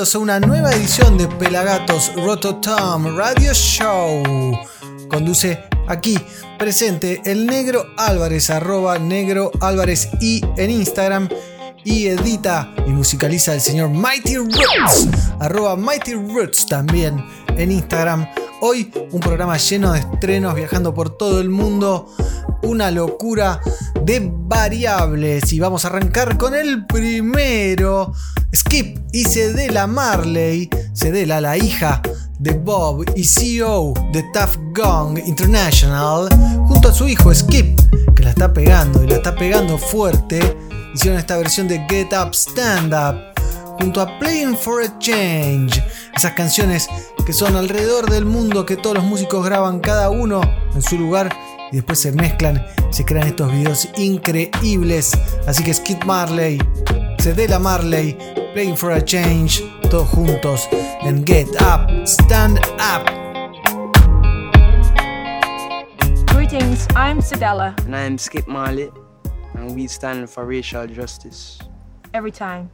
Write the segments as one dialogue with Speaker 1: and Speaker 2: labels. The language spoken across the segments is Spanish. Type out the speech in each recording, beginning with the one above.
Speaker 1: a una nueva edición de Pelagatos Rototom Radio Show. Conduce aquí, presente, el negro Álvarez, arroba negro Álvarez y en Instagram. Y edita y musicaliza el señor Mighty Roots, arroba Mighty Roots también en Instagram. Hoy un programa lleno de estrenos viajando por todo el mundo. Una locura de variables. Y vamos a arrancar con el primero. Skip y Cedela Marley. Cedela, la hija de Bob y CEO de Tough Gong International. Junto a su hijo Skip, que la está pegando y la está pegando fuerte. Hicieron esta versión de Get Up Stand Up junto a Playing for a Change. Esas canciones que son alrededor del mundo que todos los músicos graban cada uno en su lugar y después se mezclan, se crean estos videos increíbles. Así que Skid Marley, Cedela Marley, Playing for a Change, todos juntos en Get Up, Stand Up.
Speaker 2: Greetings, I'm Cedella.
Speaker 3: And I'm Skip Marley, and we stand for racial justice.
Speaker 2: Every time.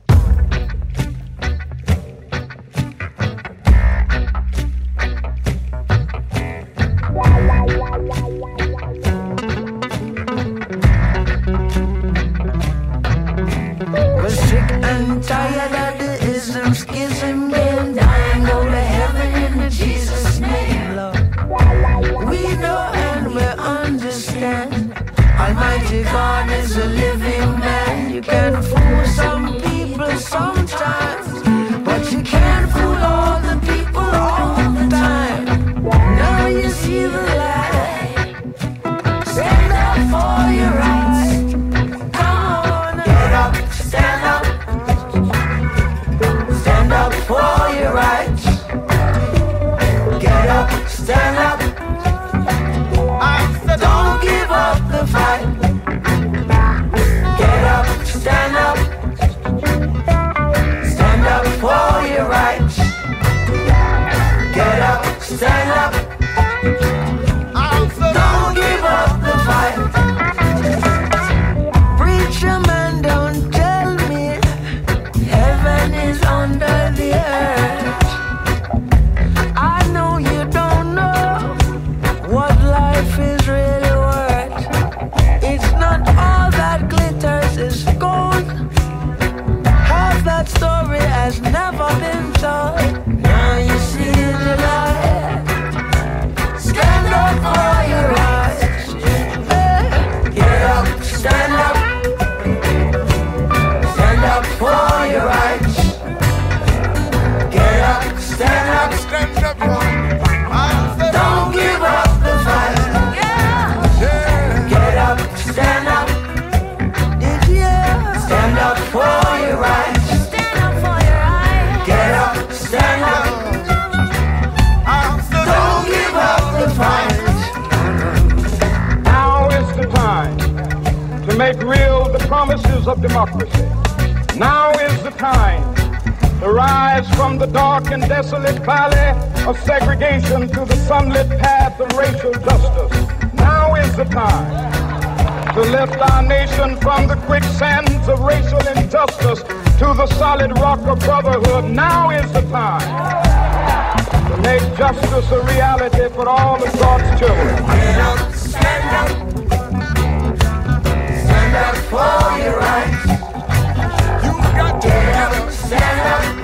Speaker 4: Democracy. Now is the time to rise from the dark and desolate valley of segregation to the sunlit path of racial justice. Now is the time to lift our nation from the quicksands of racial injustice to the solid rock of brotherhood. Now is the time to make justice a reality for all of God's children.
Speaker 5: Get up, stand up. Stand up for your get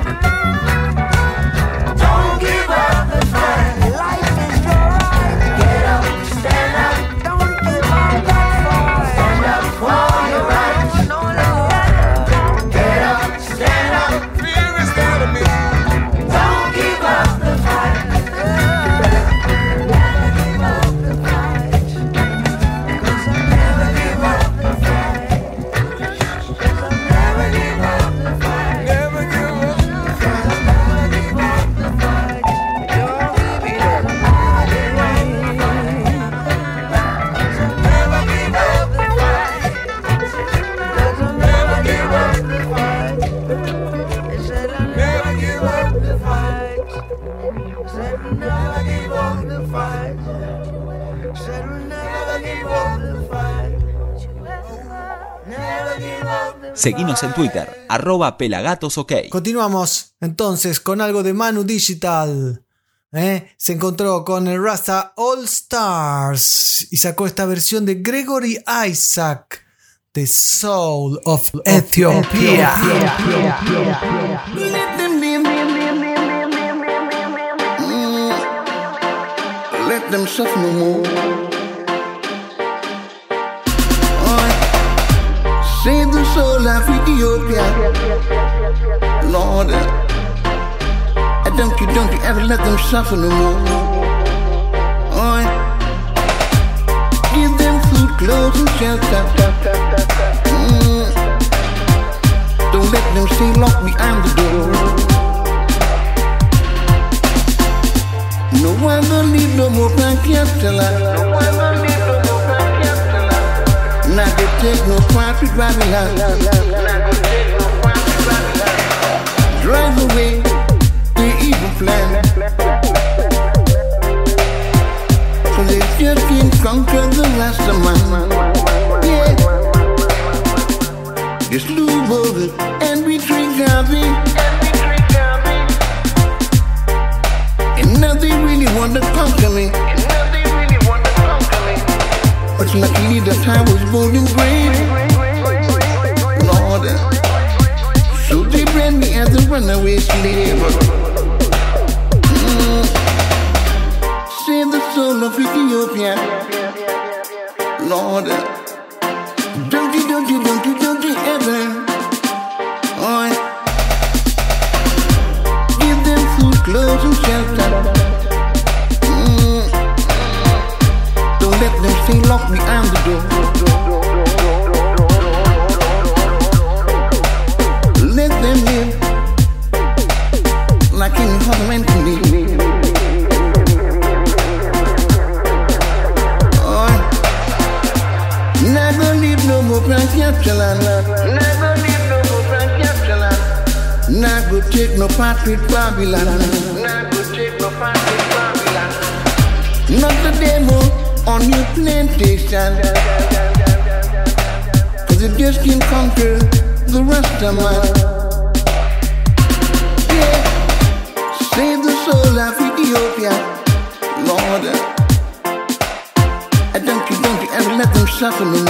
Speaker 6: Seguinos en Twitter, arroba pelagatosok.
Speaker 1: Continuamos entonces con algo de Manu Digital. ¿eh? Se encontró con el Rasta All Stars y sacó esta versión de Gregory Isaac, The Soul of Ethiopia.
Speaker 7: Them. Mm, Let them suffer no more. Save the soul of Ethiopia. Lord, uh, don't you, don't you ever let them suffer no more. Oh, give them food, clothes, and shelter. Mm, don't let them stay locked behind the door. No one gonna need no more pancatella. No one gonna need. Not go can't go take no crime to drive. Drive away the evil plan. So if you can conquer the rest of man. yeah. Just lube over and we drink coffee. And nothing really wanna conquer me. But luckily the time was and brave. Lord, so they brand me as a runaway slave. Mm. Save the soul of Ethiopia. Lord, don't you, don't you, don't you, don't you ever. Oh, give them food, clothes, and shelter. Take no part with Babylon. Not with Babylon. Not the demo on your plantation. Cause it just can't conquer the rest of man. Yeah. Save the soul of Ethiopia. Lord, I don't you, don't you ever let them suffer no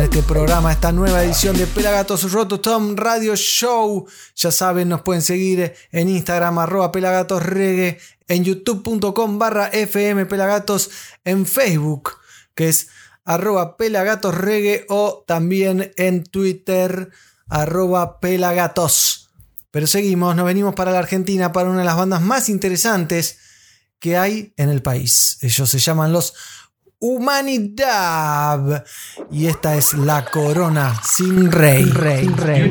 Speaker 1: Este programa, esta nueva edición de Pelagatos Rototom Radio Show. Ya saben, nos pueden seguir en Instagram, arroba Pelagatos Reggae, en youtube.com barra FM Pelagatos, en Facebook, que es arroba Pelagatos Reggae, o también en Twitter, arroba Pelagatos. Pero seguimos, nos venimos para la Argentina para una de las bandas más interesantes que hay en el país. Ellos se llaman los Humanidad. Y esta es la corona sin rey. rey, rey,
Speaker 8: You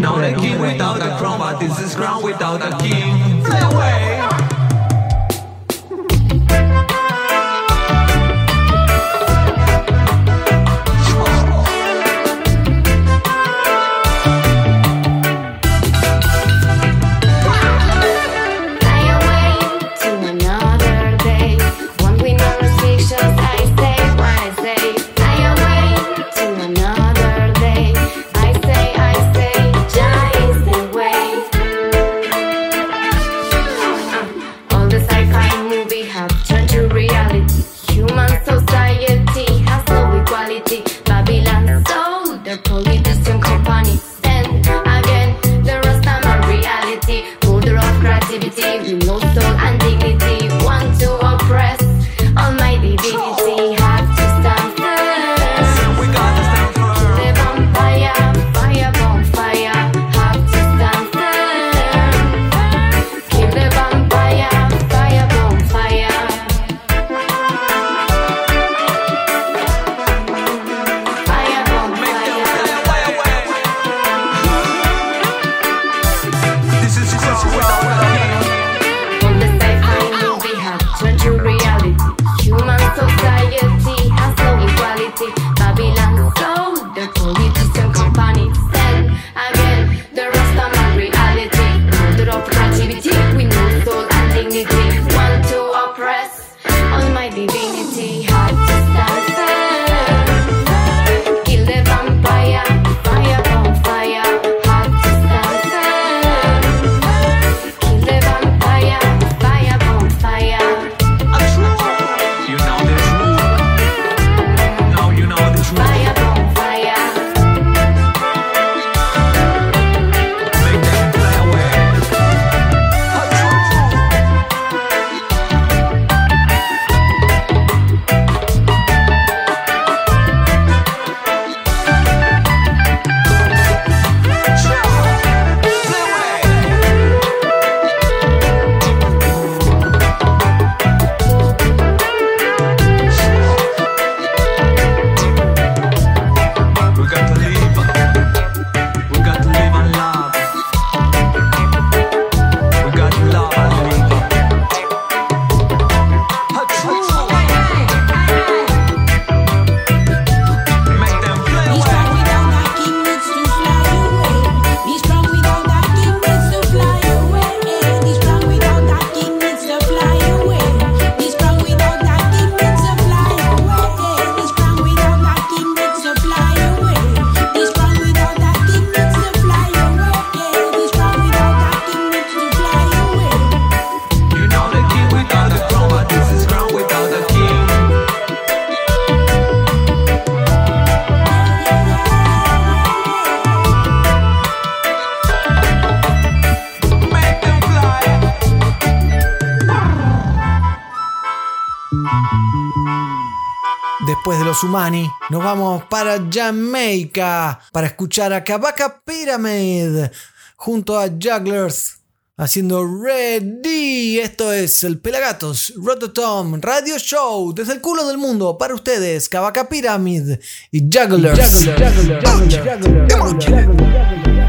Speaker 1: los Humani, nos vamos para Jamaica para escuchar a Kabaka Pyramid junto a Jugglers haciendo Ready. Esto es el Pelagatos Rototom Radio Show desde el culo del mundo para ustedes. Kabaka Pyramid y Jugglers.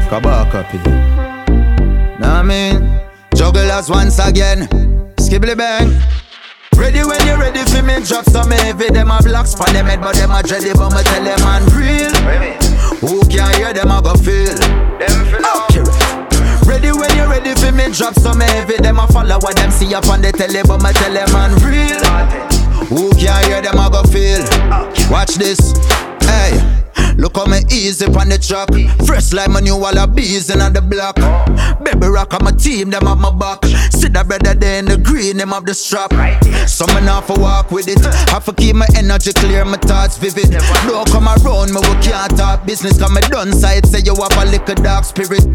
Speaker 9: Kabaka Pid. Now I mean, jugglers once again. Skibbly bang. Ready when you're ready for me, drop some heavy. Them a blocks for them head, but them a dready, but me tell them man real. Who can hear them a go feel? Them feel okay. Ready when you're ready for me, drop some heavy. Them a follow what them see up on the telly, but me tell them man real. Who can hear them a go feel? Watch this. Hey. Look how me easy on the track. Fresh like my new wall of bees in the block. Baby rock on my team, them have my back. See that brother there in the green, them have the strap. So me not for walk with it. Have to keep my energy clear, my thoughts vivid. Don't come around me, we can't talk business. Cause me done side, say you have a little dark spirit.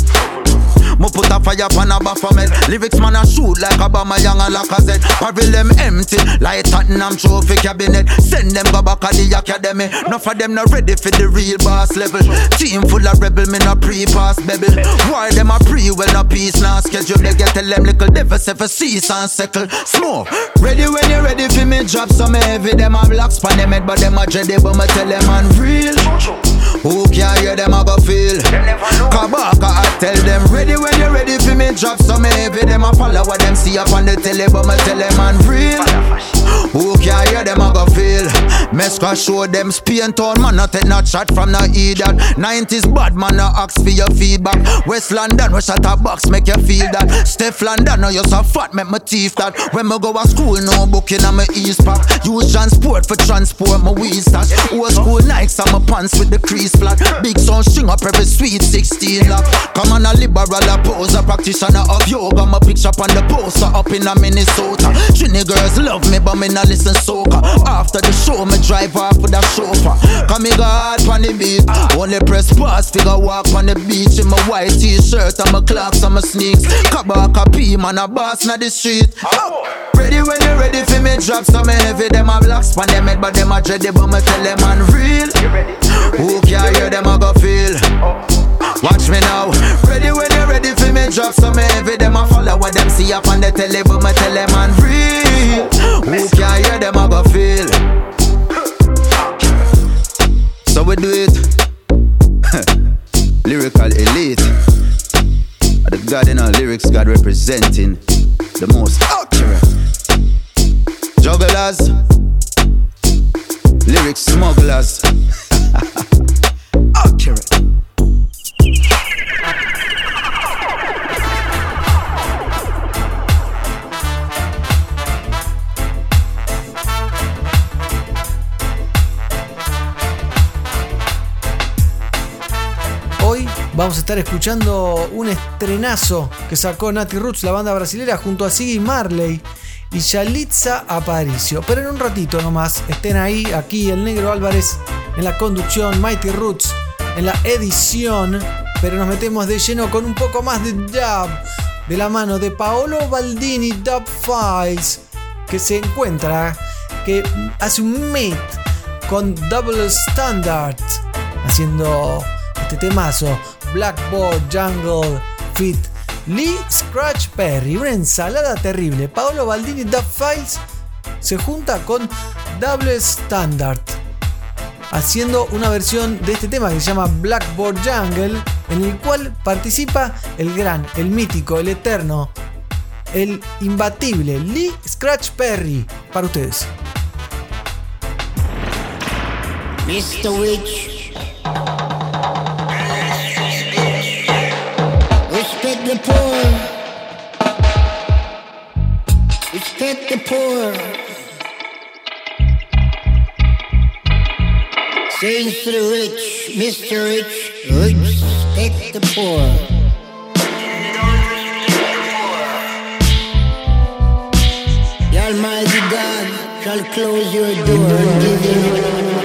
Speaker 9: Me put a fire pan a baphomet Lyrics man a shoot like a Obama young and Lacazette Barrel them empty like Tottenham trophy cabinet. Send them go back to the academy. Enough of them not ready for the real boss level. Team full of rebel, me no pre-pass bebel. Why them a pre, well no peace now schedule. They get tell them little devils if a cease and settle. Smoke, ready when you ready for me drop some heavy. Them a blocks pan them head but them a dready But me tell them man real Who can hear them a go feel Kabaka I tell them ready when you're ready for me drop some heavy. Them a follow what them see up on the telly But me tell them I'm real. Who can hear them a go feel Mesca show them Spain town man not take no shot from no idiot. 90s bad man no ask for your feedback. West London we shot a box make you feel that. Steph London oh, no you so fat make my teeth that. When me go to school no booking on my east pack. Use transport for transport my weed stash Old school Nikes on my pants with the crease flat. Big sound string up every sweet 16 lock Come on a liberal a poser practitioner of yoga. My picture on the poster up in a Minnesota. Trini girls love me but me not listen soca After the show me drive off with a chauffeur. Come me go hard on the beat. Only press pause figure walk on the beach. In my white t-shirt and my clocks and my sneaks. Kabaka P man a boss na the street. Ready when you ready for me drop some heavy. Them a blocks on them head but them a dready But me tell them man real. Who hear them a go feel. Watch me now. Ready when you're ready for me drop some heavy. Them a follow what them see up on the telly But me tell them man real Who can hear them a go feel. So we do it. Lyrical elite. The God in our lyrics God representing The most accurate. Jugglers. Lyric smugglers
Speaker 1: Hoy vamos a estar escuchando un estrenazo que sacó Nati Roots, la banda brasilera, junto a Siggy Marley y Yalitza Aparicio. Pero en un ratito nomás, estén ahí, aquí el Negro Álvarez en la conducción, Mighty Roots en la edición, pero nos metemos de lleno con un poco más de dub de la mano de Paolo Baldini Dub Files, que se encuentra, que hace un meet con Double Standard, haciendo este temazo, Blackboard Jungle Fit Lee Scratch Perry, una ensalada terrible. Paolo Baldini Dub Files se junta con Double Standard haciendo una versión de este tema que se llama Blackboard Jungle, en el cual participa el gran, el mítico, el eterno, el imbatible Lee Scratch Perry. Para ustedes.
Speaker 10: Mr. Witch. Respect the poor. Respect the poor. Saying to the rich, Mr. Rich, rich respect the poor. The Almighty God shall close your door and give you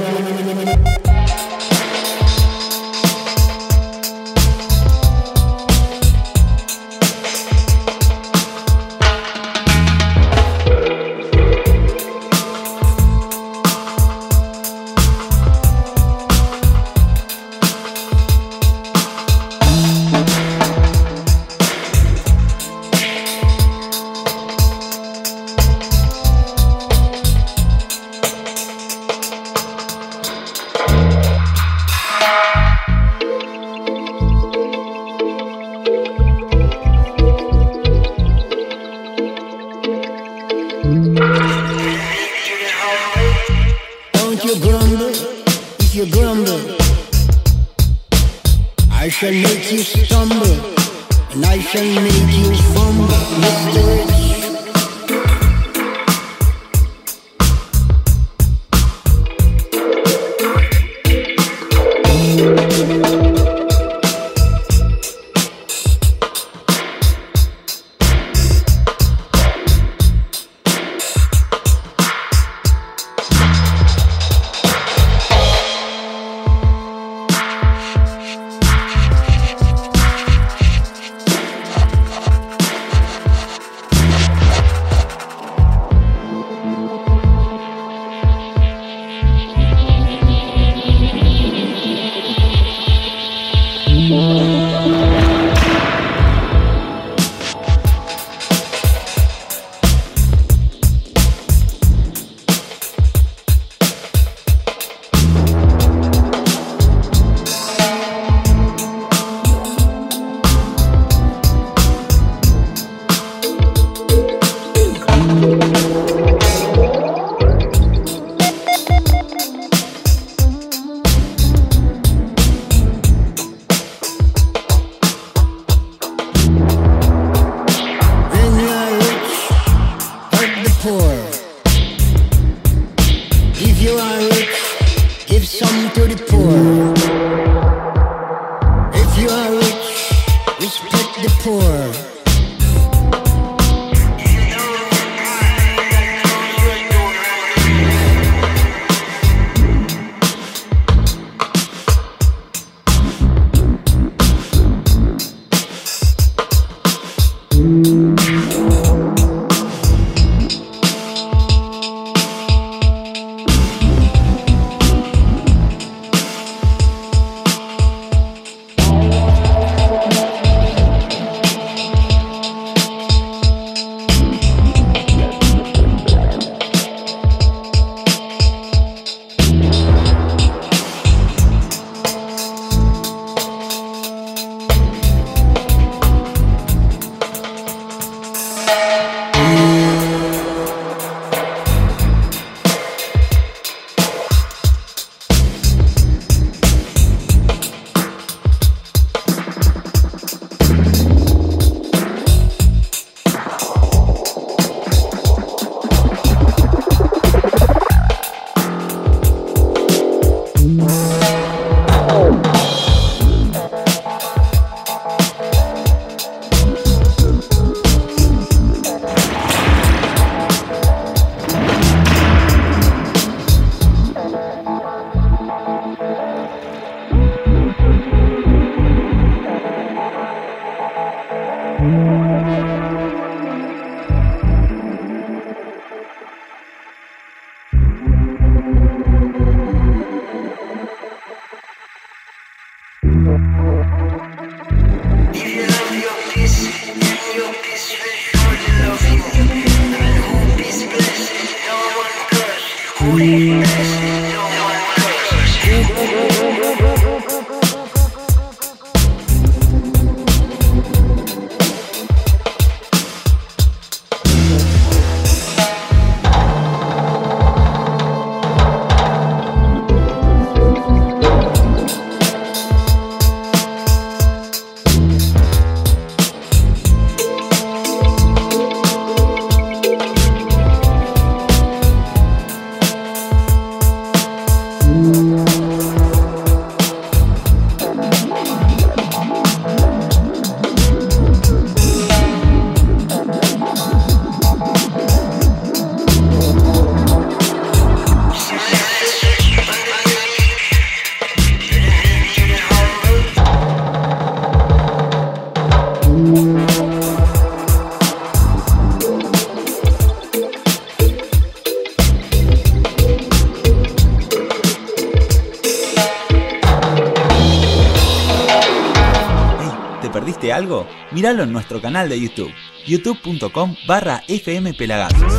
Speaker 6: nuestro canal de YouTube, youtube.com barra fmpelagatos.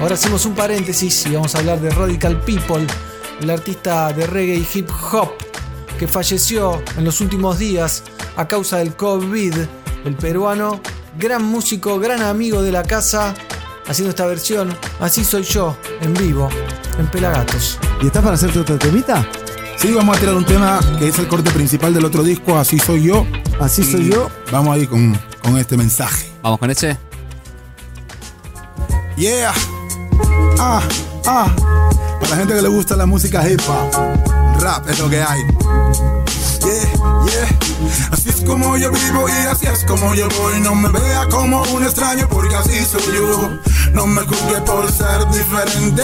Speaker 1: Ahora hacemos un paréntesis y vamos a hablar de Radical People, el artista de reggae y hip hop que falleció en los últimos días a causa del COVID. El peruano, gran músico, gran amigo de la casa, haciendo esta versión Así soy yo, en vivo, en Pelagatos.
Speaker 11: ¿Y estás para hacerte otro temita?
Speaker 12: Sí, vamos a tirar un tema que es el corte principal del otro disco, Así soy yo.
Speaker 11: Así
Speaker 12: Y
Speaker 11: soy yo.
Speaker 12: Vamos ahí con, con este mensaje.
Speaker 13: Vamos con ese.
Speaker 12: Yeah. Ah, ah. Para la gente que le gusta la música hip hop, rap es lo que hay. Yeah, yeah. Así es como yo vivo y así es como yo voy. No me vea como un extraño porque así soy yo. No me juzgue por ser diferente.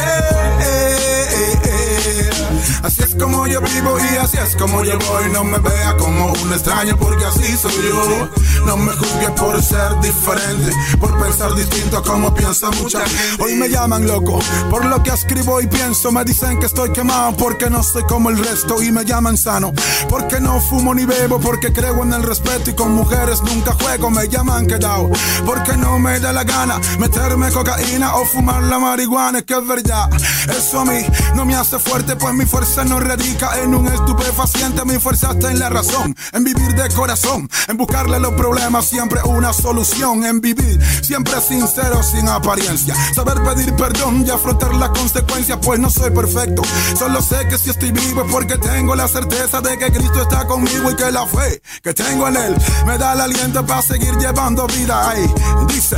Speaker 12: Así es como yo vivo y así es como yo voy. No me vea como un extraño porque así soy yo. No me juzgue por ser diferente, por pensar distinto a como piensa mucha. Hoy me llaman loco por lo que escribo y pienso. Me dicen que estoy quemado porque no soy como el resto y me llaman sano. Porque no fumo ni bebo, porque creo en el respeto y con mujeres nunca juego. Me llaman quedado porque no me da la gana meterme cocaína o fumar la marihuana. Es que es verdad, eso a mí no me hace fuerte, pues mi fuerza no radica en un estupefaciente. Mi fuerza está en la razón, en vivir de corazón, en buscarle los problemas siempre una solución, en vivir siempre sincero, sin apariencia. Saber pedir perdón y afrontar las consecuencias, pues no soy perfecto. Solo sé que si estoy vivo es porque tengo la certeza de que Cristo está conmigo y que la fe que tengo en Él me da el aliento para seguir llevando vida. Ay, dice,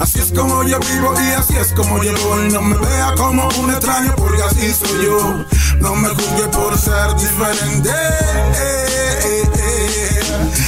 Speaker 12: así es como yo vivo y así es como yo voy. No me vea como un extraño porque así soy yo. No me juzgue por ser diferente.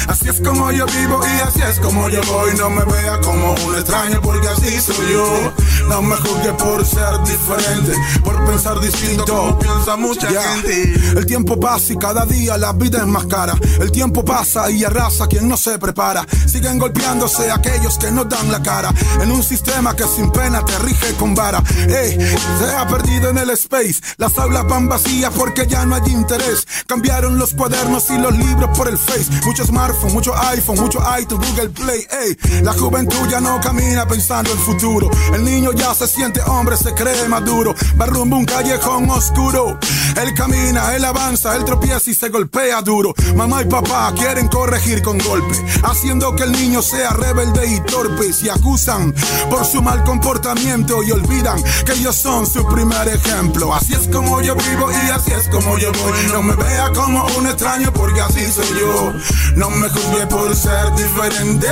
Speaker 12: Así es como yo vivo y así es como yo voy. No me vea como un extraño porque así soy yo. No me juzgue por ser diferente, por pensar distinto como piensa mucha gente. El tiempo pasa y cada día la vida es más cara. El tiempo pasa y arrasa quien no se prepara. Siguen golpeándose aquellos que no dan la cara. En un sistema que sin pena te rige con vara. Ey, se ha perdido en el space. Las aulas van vacías porque ya no hay interés. Cambiaron los cuadernos y los libros por el face. Mucho smartphone, mucho iPhone, mucho iTunes, Google Play. Ey, la juventud ya no camina pensando en futuro. El niño ya se siente hombre, se cree maduro. Va rumbo a un callejón oscuro. Él camina, él avanza, él tropieza y se golpea duro. Mamá y papá quieren corregir con golpe, haciendo que el niño sea rebelde y torpe. Se acusan por su mal comportamiento y olvidan que ellos son su primer ejemplo. Así es como yo vivo y así es como yo voy. No me vea como un extraño porque así soy yo. No me juzgue por ser diferente.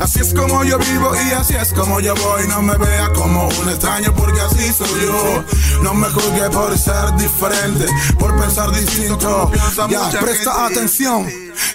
Speaker 12: Así es como yo vivo y así es como yo voy. No me vea como un extraño porque así soy yo. No me juzgue por ser diferente, por pensar distinto. Ya, presta atención.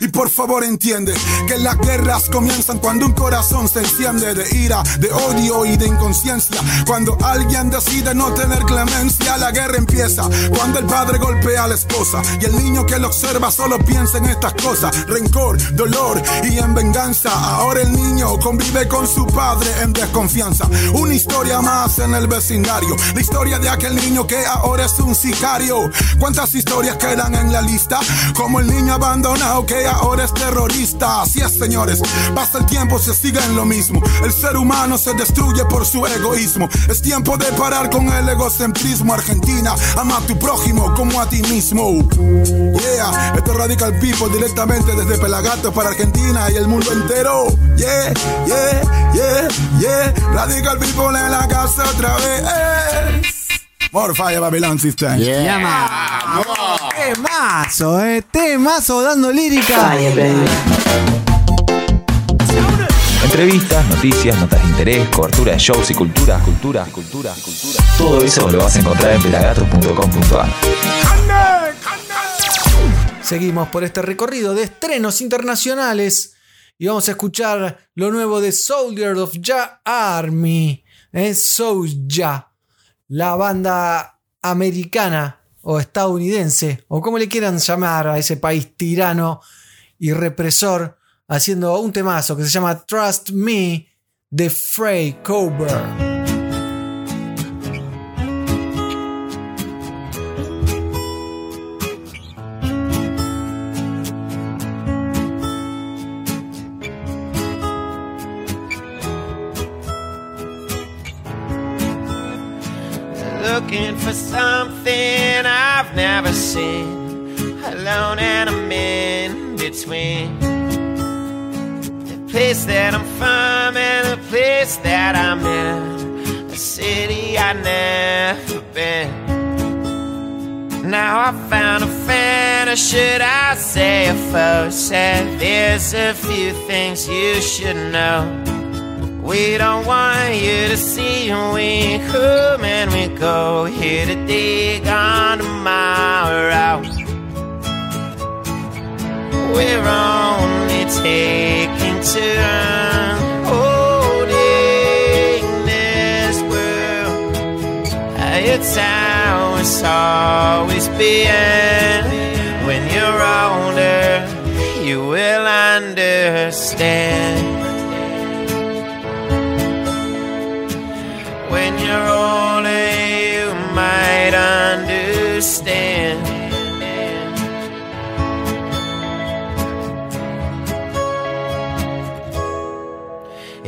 Speaker 12: Y por favor entiende que las guerras comienzan cuando un corazón se enciende de ira, de odio y de inconsciencia. Cuando alguien decide no tener clemencia, la guerra empieza. Cuando el padre golpea a la esposa y el niño que lo observa solo piensa en estas cosas. Rencor, dolor y en venganza. Ahora el niño convive con su padre en desconfianza. Una historia más en el vecindario. La historia de aquel niño que ahora es un sicario. ¿Cuántas historias quedan en la lista? Como el niño abandonado que ahora es terrorista. Así es, señores. Pasa el tiempo, se sigue en lo mismo. El ser humano se destruye por su egoísmo. Es tiempo de parar con el egocentrismo. Argentina, ama a tu prójimo como a ti mismo. Yeah, esto es Radical People directamente desde Pelagatos para Argentina y el mundo entero. Yeah, yeah, yeah, yeah. Radical People en la casa otra vez. More fire Babylon System.
Speaker 11: Yeah. Temazo, eh. Temazo dando lírica.
Speaker 6: Entrevistas, noticias, notas de interés, cobertura de shows y cultura, cultura, cultura, cultura. Todo eso lo vas a encontrar en pelagatos.com.ar.
Speaker 1: Seguimos por este recorrido de estrenos internacionales y vamos a escuchar lo nuevo de Soldier of Ja Army. Es Soulja, la banda americana o estadounidense, o como le quieran llamar a ese país tirano y represor, haciendo un temazo que se llama Trust Me de Frey Coburn.
Speaker 13: For something I've never seen. Alone and I'm in between. The place that I'm from and the place that I'm in. A city I've never been. Now I found a friend, or should I say a foe? Said there's a few things you should know. We don't want you to see we come and we go here to dig on tomorrow. We're only taking turns holding this world. It's how it's always been. When you're older, you will understand.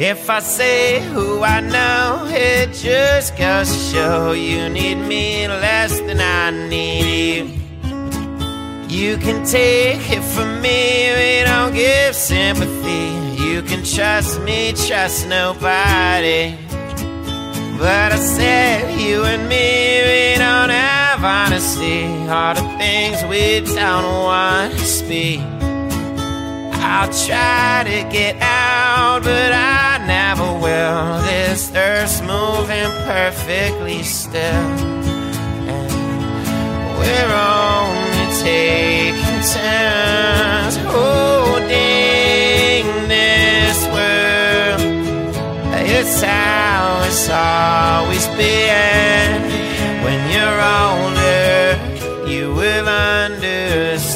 Speaker 13: If I say who I know, it just goes to show you need me less than I need you. You can take it from me, we don't give sympathy. You can trust me, trust nobody. But I said you and me, we don't have honesty. All the things we don't want to speak. I'll try to get out, but I never will. This earth's moving perfectly still. And we're only taking turns holding this world. It's how it's always been. When you're older, you will understand.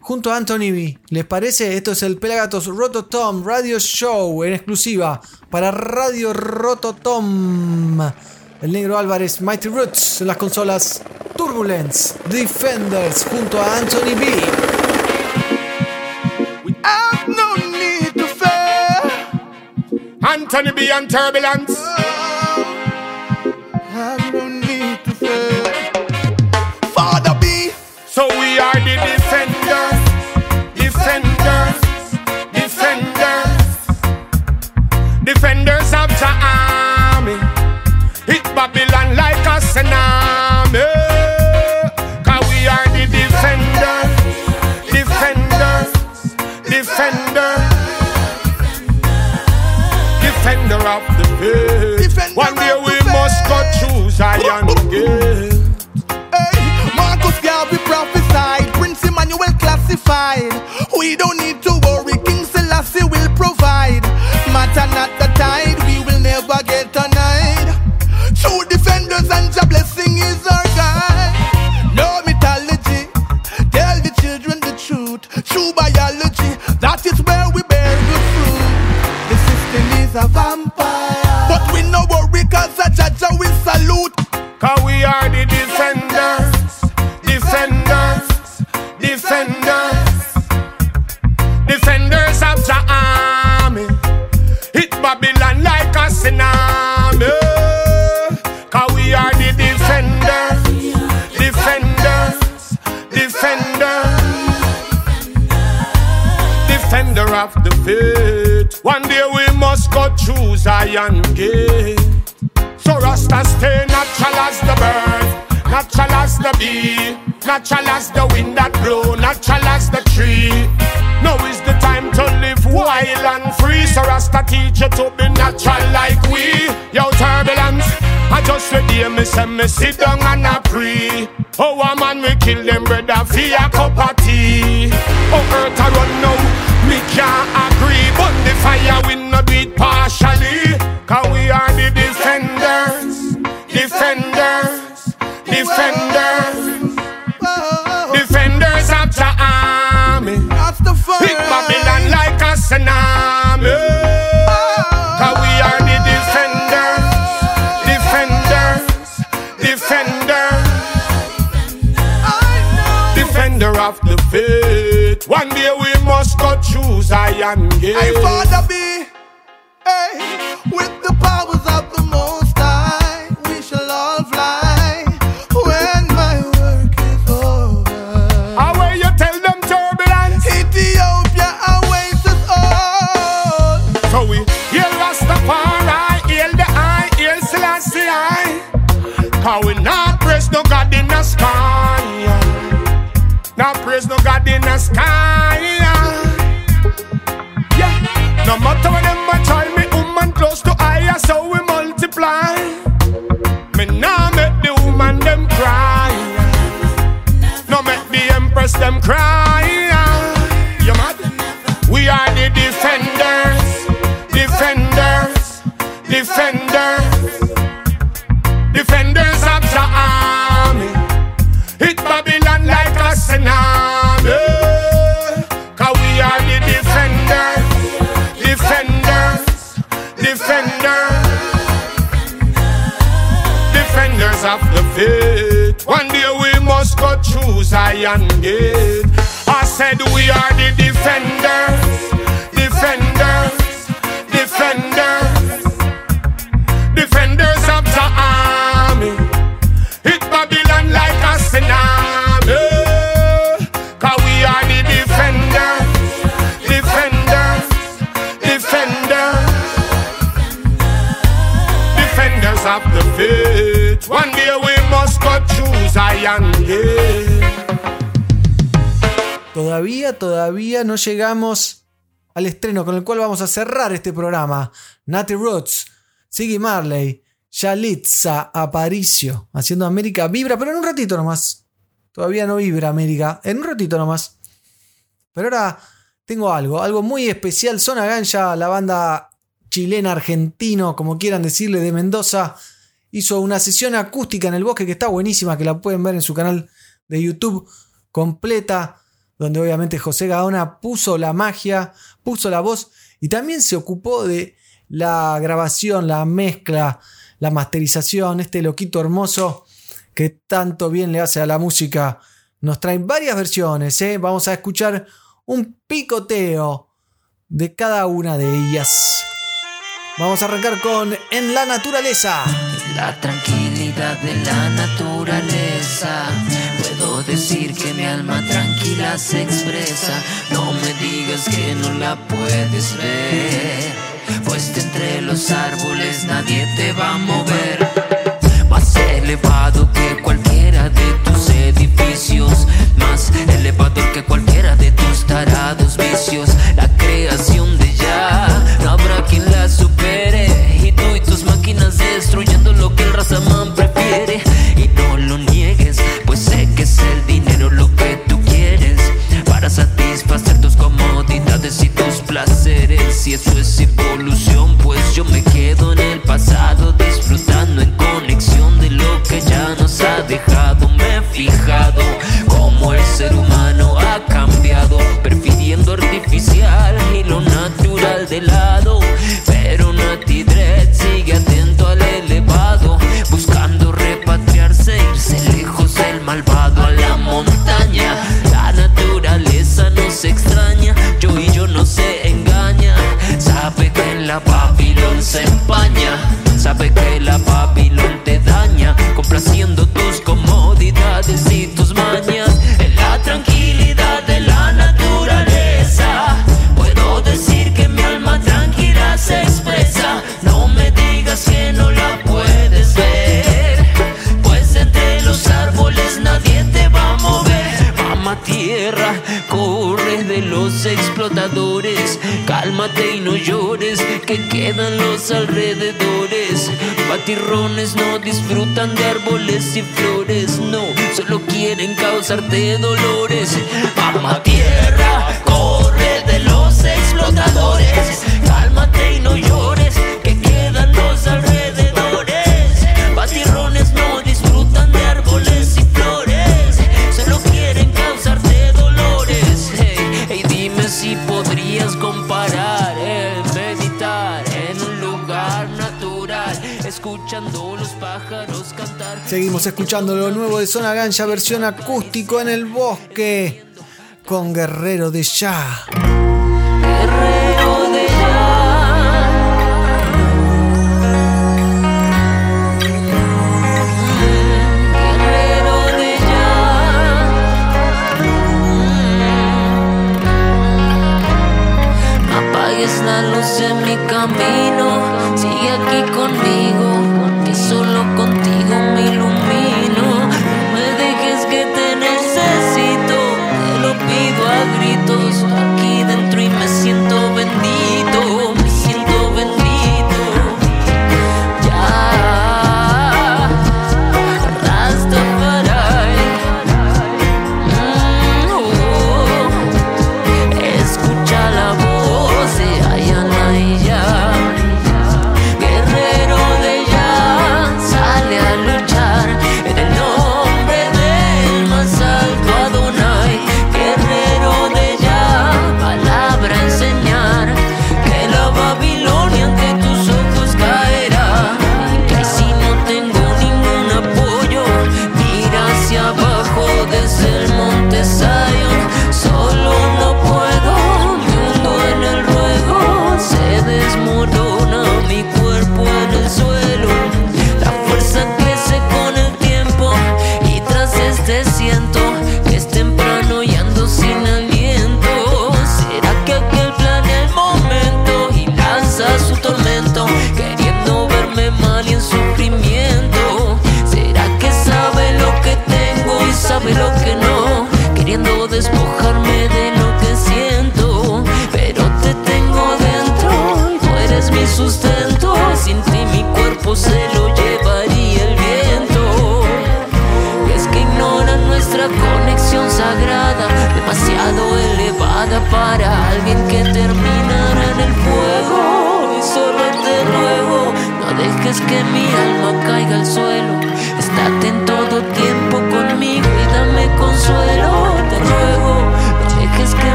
Speaker 1: Junto a Anthony B. ¿Les parece? Esto es el Pelagatos Rototom Radio Show en exclusiva para Radio Rototom. el negro Álvarez, Mighty Roots en las consolas, Turbulence, Defenders junto a Anthony B.
Speaker 14: Anthony B and Turbulence. Of the faith. One day we must go through Zion gate.
Speaker 15: Hey, Marcus Garvey prophesied, Prince Emmanuel classified. We don't need to
Speaker 14: of the faith. One day we must go through Zion gate. So Rasta stay natural as the bird, natural as the bee, natural as the wind that blow, natural as the tree. Now is the time to live wild and free. So Rasta teach you to be natural like we. Yo, turbulence. I just read here, me say me sit down and I pray. Oh, a man we kill them brother for a cup of tea. Oh, earth I run now, can't agree. But the fire we not do it partially. choose I am gay. I father be no
Speaker 1: llegamos al estreno con el cual vamos a cerrar este programa. Natty Roots, Siggy Marley, Yalitza Aparicio, haciendo América Vibra, pero en un ratito nomás. Todavía no vibra América, en un ratito nomás. Pero ahora tengo algo, algo muy especial. Zona Ganja, la banda chilena, argentino, como quieran decirle, de Mendoza, hizo una sesión acústica en el bosque que está buenísima, que la pueden ver en su canal de YouTube completa, donde obviamente José Gaona puso la magia, puso la voz y también se ocupó de la grabación, la mezcla, la masterización, este loquito hermoso que tanto bien le hace a la música. Nos traen varias versiones, ¿eh? vamos a escuchar un picoteo de cada una de ellas. Vamos a arrancar con En la naturaleza.
Speaker 16: La tranquilidad de la naturaleza decir que mi alma tranquila se expresa. No me digas que no la puedes ver, pues de entre los árboles nadie te va a mover. Más elevado que cualquiera de tus edificios, más elevado que cualquiera de tus tarados vicios. si eso es evolución, pues yo me quedo en el pasado disfrutando en conexión de lo que ya nos ha dejado. Me he fijado cómo el ser humano ha cambiado, prefiriendo artificial y lo natural de la se empaña, sabe que la árboles y flores, no, solo quieren causarte dolores. Estamos escuchando
Speaker 1: lo nuevo de Zona Ganja versión acústico en el bosque con Guerrero de Ya.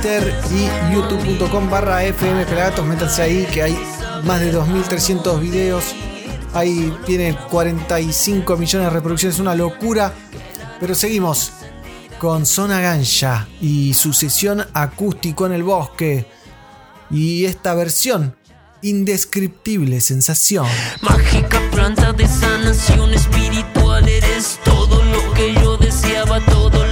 Speaker 16: Y
Speaker 1: youtube.com barra FM Pelagatos. Métanse ahí que hay más de 2.300 videos. Ahí tiene 45 millones de reproducciones. Una locura. Pero seguimos con Zona Ganja y su sesión acústico en el bosque. Y esta versión, indescriptible sensación.
Speaker 16: Mágica planta de sanación espiritual, eres todo lo que yo deseaba, todo lo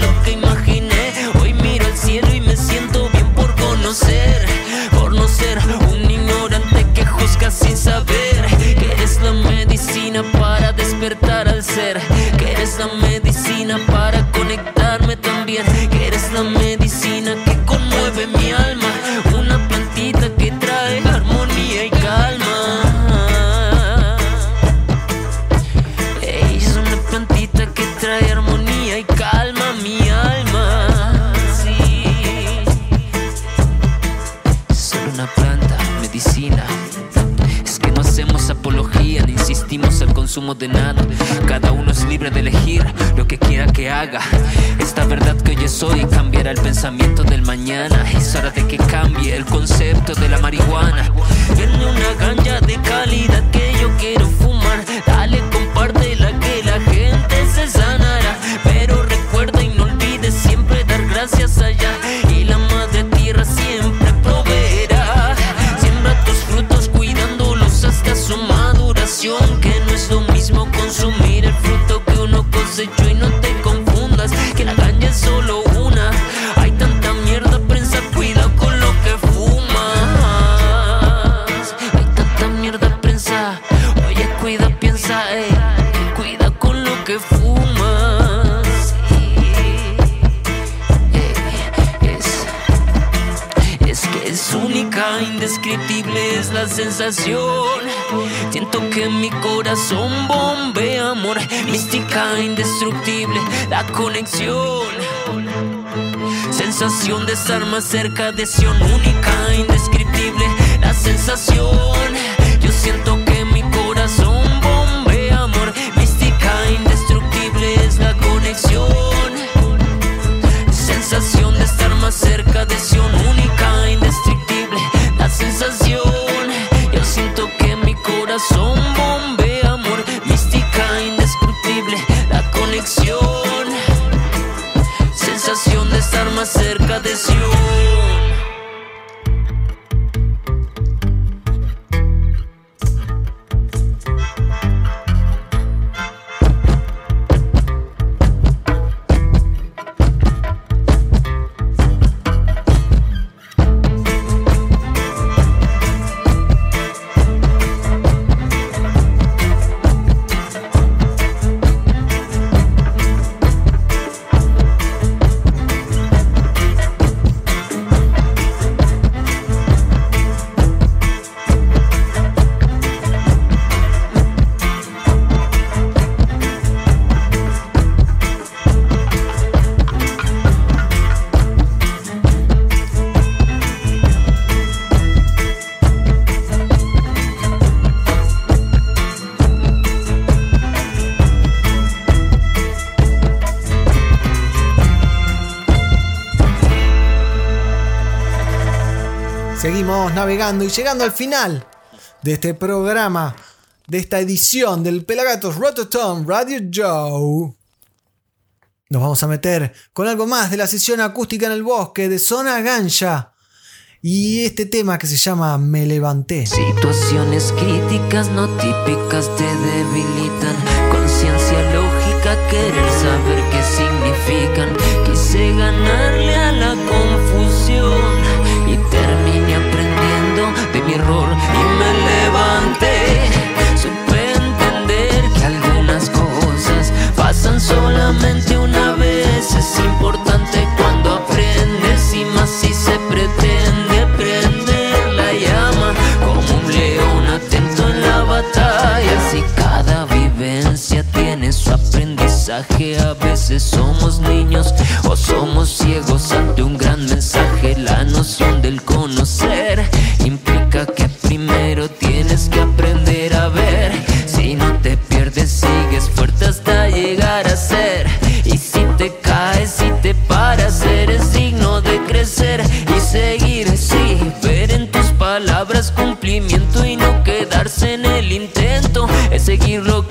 Speaker 16: sin saber. Que eres la medicina para despertar al ser, que eres la medicina para conectarme también, que eres la medicina de nada. Cada uno es libre de elegir lo que quiera que haga. Esta verdad que es hoy cambiará el pensamiento del mañana. Es hora de que cambie el concepto de la marihuana. Denme una ganja de calidad que yo quiero fumar. Dale, compártela que la gente se sanará. Pero recuerda y no olvides siempre dar gracias allá. Y la madre tierra siempre proveerá. Siembra tus frutos cuidándolos hasta su maduración. Fruto que uno cosechó. Y no te confundas que la caña es solo una. Hay tanta mierda, prensa, cuida con lo que fumas. Hay tanta mierda, prensa. Oye, cuida, piensa, ey. Cuida con lo que fumas. Ey, Es, es que es única, indescriptible es la sensación. Siento que mi corazón bombea amor, mística, indestructible, la conexión. Sensación de estar más cerca de Sion, única, indescriptible, la sensación. Yo siento que mi corazón bombea amor, mística, indestructible es la conexión. Sensación de estar más cerca de Sion, única, indescriptible,
Speaker 1: Seguimos navegando y llegando al final de este programa, de esta edición del Pelagatos Rototom Radio Show. Nos vamos a meter con algo más de la sesión acústica en el bosque de Zona Ganja. Y este tema que se llama Me levanté.
Speaker 16: Situaciones críticas no típicas te debilitan. Conciencia lógica, querer saber qué significan. Quise ganarle a la confusión y terminé y me levanté. Supe entender que algunas cosas pasan solamente una vez. Es importante cuando aprendes y más si se pretende prender la llama como un león atento en la batalla. Si cada vivencia tiene su aprendizaje, a veces somos niños o somos ciegos ante un gran mensaje. La noción del conocer implica y lo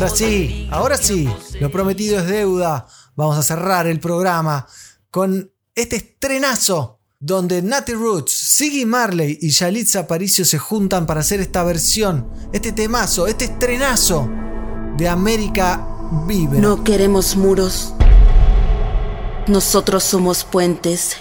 Speaker 1: Ahora sí, ahora sí, lo prometido es deuda. Vamos a cerrar el programa con este estrenazo donde Natty Roots, Siggy Marley y Yalitza Aparicio se juntan para hacer esta versión, este temazo, este estrenazo de América Vive.
Speaker 9: No queremos muros. Nosotros somos puentes.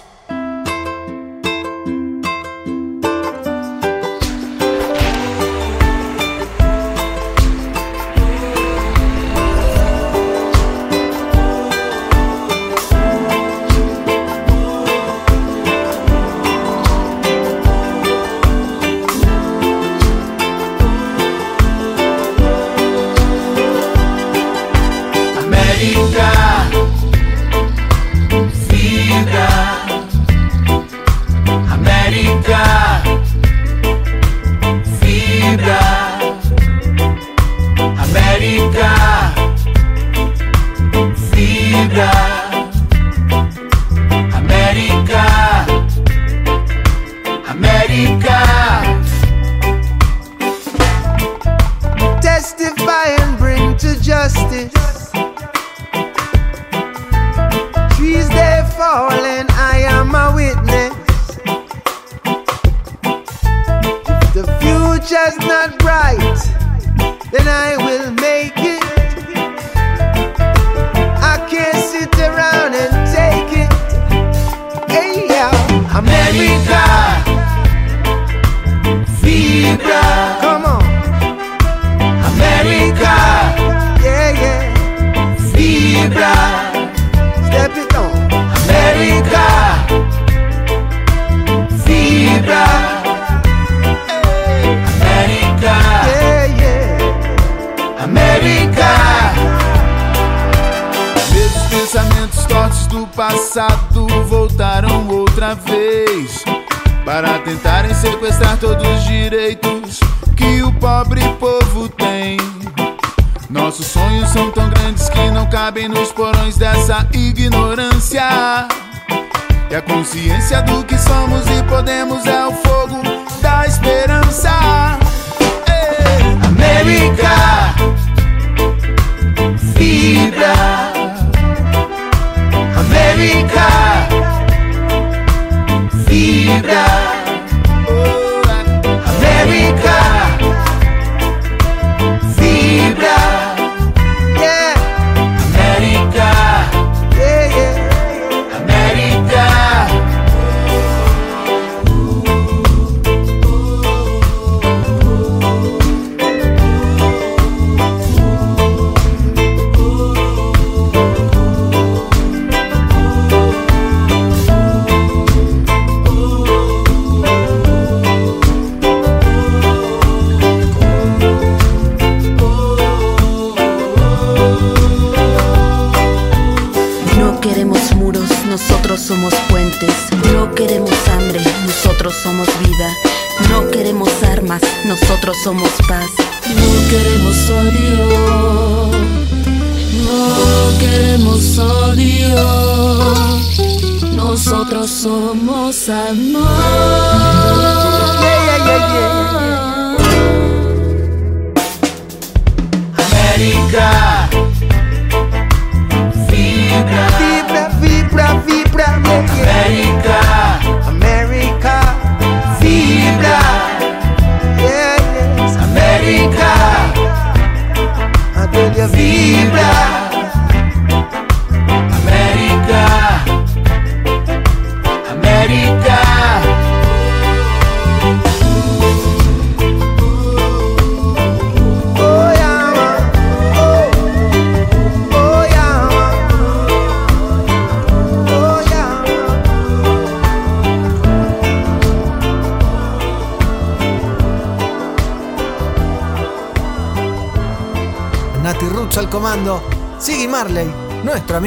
Speaker 17: América.
Speaker 18: testify and bring to justice. Trees they fall and I am a witness. If the future's not bright, then I will make it. I can't sit around and take it. Hey, yeah. America,
Speaker 19: passado voltaram outra vez para tentarem sequestrar todos os direitos que o pobre povo tem. Nossos sonhos são tão grandes que não cabem nos porões dessa ignorância. E a consciência do que somos e podemos é o fogo da esperança. Ei!
Speaker 17: América, fibra. América,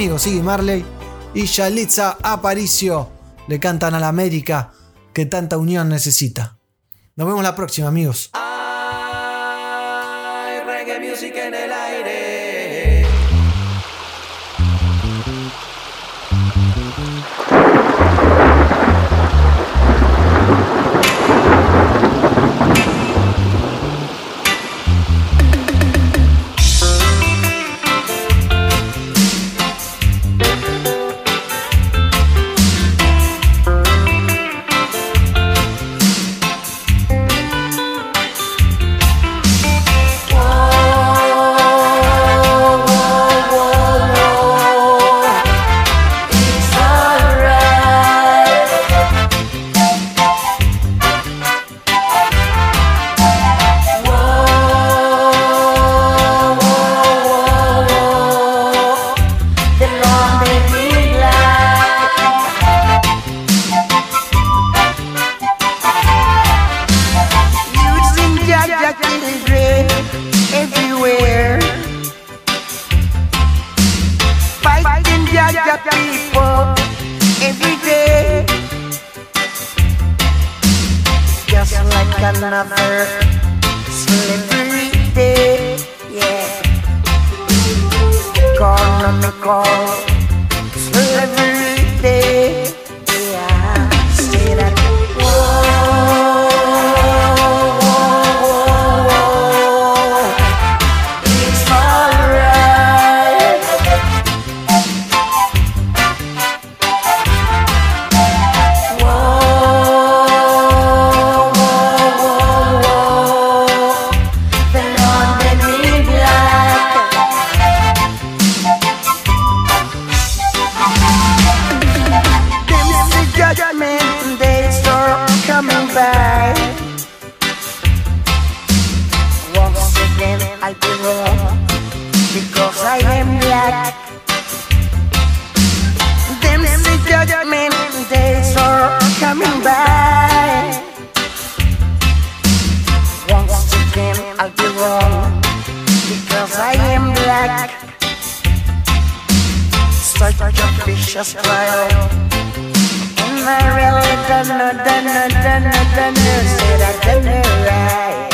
Speaker 1: amigo Siggy Marley y Yalitza Aparicio le cantan a la América que tanta unión necesita. Nos vemos la próxima, amigos.
Speaker 5: precious fire. And my really don't know, don't know, don't know, don't know, say that, don't know, right.